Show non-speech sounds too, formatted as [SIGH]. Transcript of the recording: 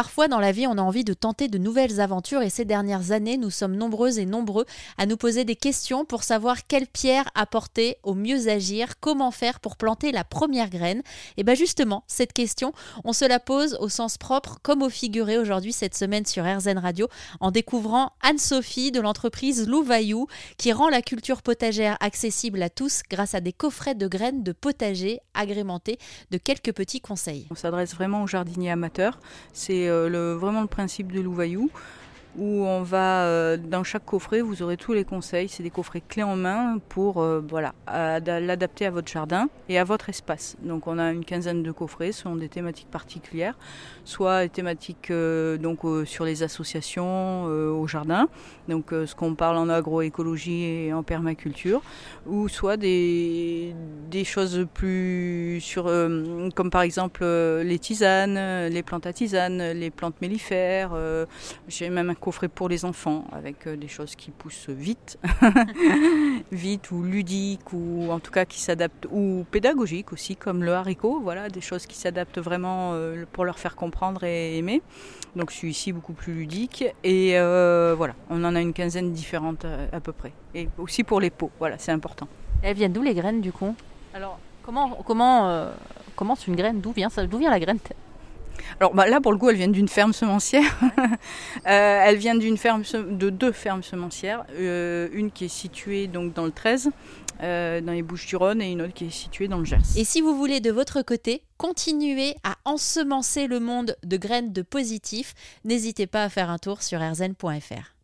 Parfois dans la vie, on a envie de tenter de nouvelles aventures et ces dernières années, nous sommes nombreuses et nombreux à nous poser des questions pour savoir quelle pierre apporter au mieux agir, comment faire pour planter la première graine. Et bien justement, cette question, on se la pose au sens propre comme au figuré aujourd'hui cette semaine sur RZN Radio en découvrant Anne-Sophie de l'entreprise Louvaillou qui rend la culture potagère accessible à tous grâce à des coffrets de graines de potager agrémentés de quelques petits conseils. On s'adresse vraiment aux jardiniers amateurs. C'est euh, vraiment le principe de Louvaillou où on va euh, dans chaque coffret, vous aurez tous les conseils. C'est des coffrets clés en main pour euh, voilà l'adapter à votre jardin et à votre espace. Donc on a une quinzaine de coffrets selon des thématiques particulières, soit des thématiques donc sur les associations au jardin, donc ce qu'on parle en agroécologie et en permaculture, ou soit des, des choses plus sur comme par exemple les tisanes, les plantes à tisanes, les plantes mellifères. J'ai même un coffret pour les enfants avec euh, des choses qui poussent vite, [LAUGHS] vite ou ludiques ou en tout cas qui s'adaptent ou pédagogiques aussi comme le haricot, voilà des choses qui s'adaptent vraiment euh, pour leur faire comprendre et aimer. Donc celui-ci beaucoup plus ludique et euh, voilà, on en a une quinzaine différentes à, peu près et aussi pour les pots, voilà c'est important. elles viennent d'où les graines du coup? Alors comment comment commence une graine? D'où vient ça? D'où vient la graine? Alors bah, là, pour le coup, elle vient d'une ferme semencière. [LAUGHS] euh, elle vient d'une ferme de deux fermes semencières, euh, une qui est située donc dans le 13, euh, dans les Bouches-du-Rhône, et une autre qui est située dans le Gers. Et si vous voulez de votre côté continuer à ensemencer le monde de graines de positif, n'hésitez pas à faire un tour sur rzn.fr.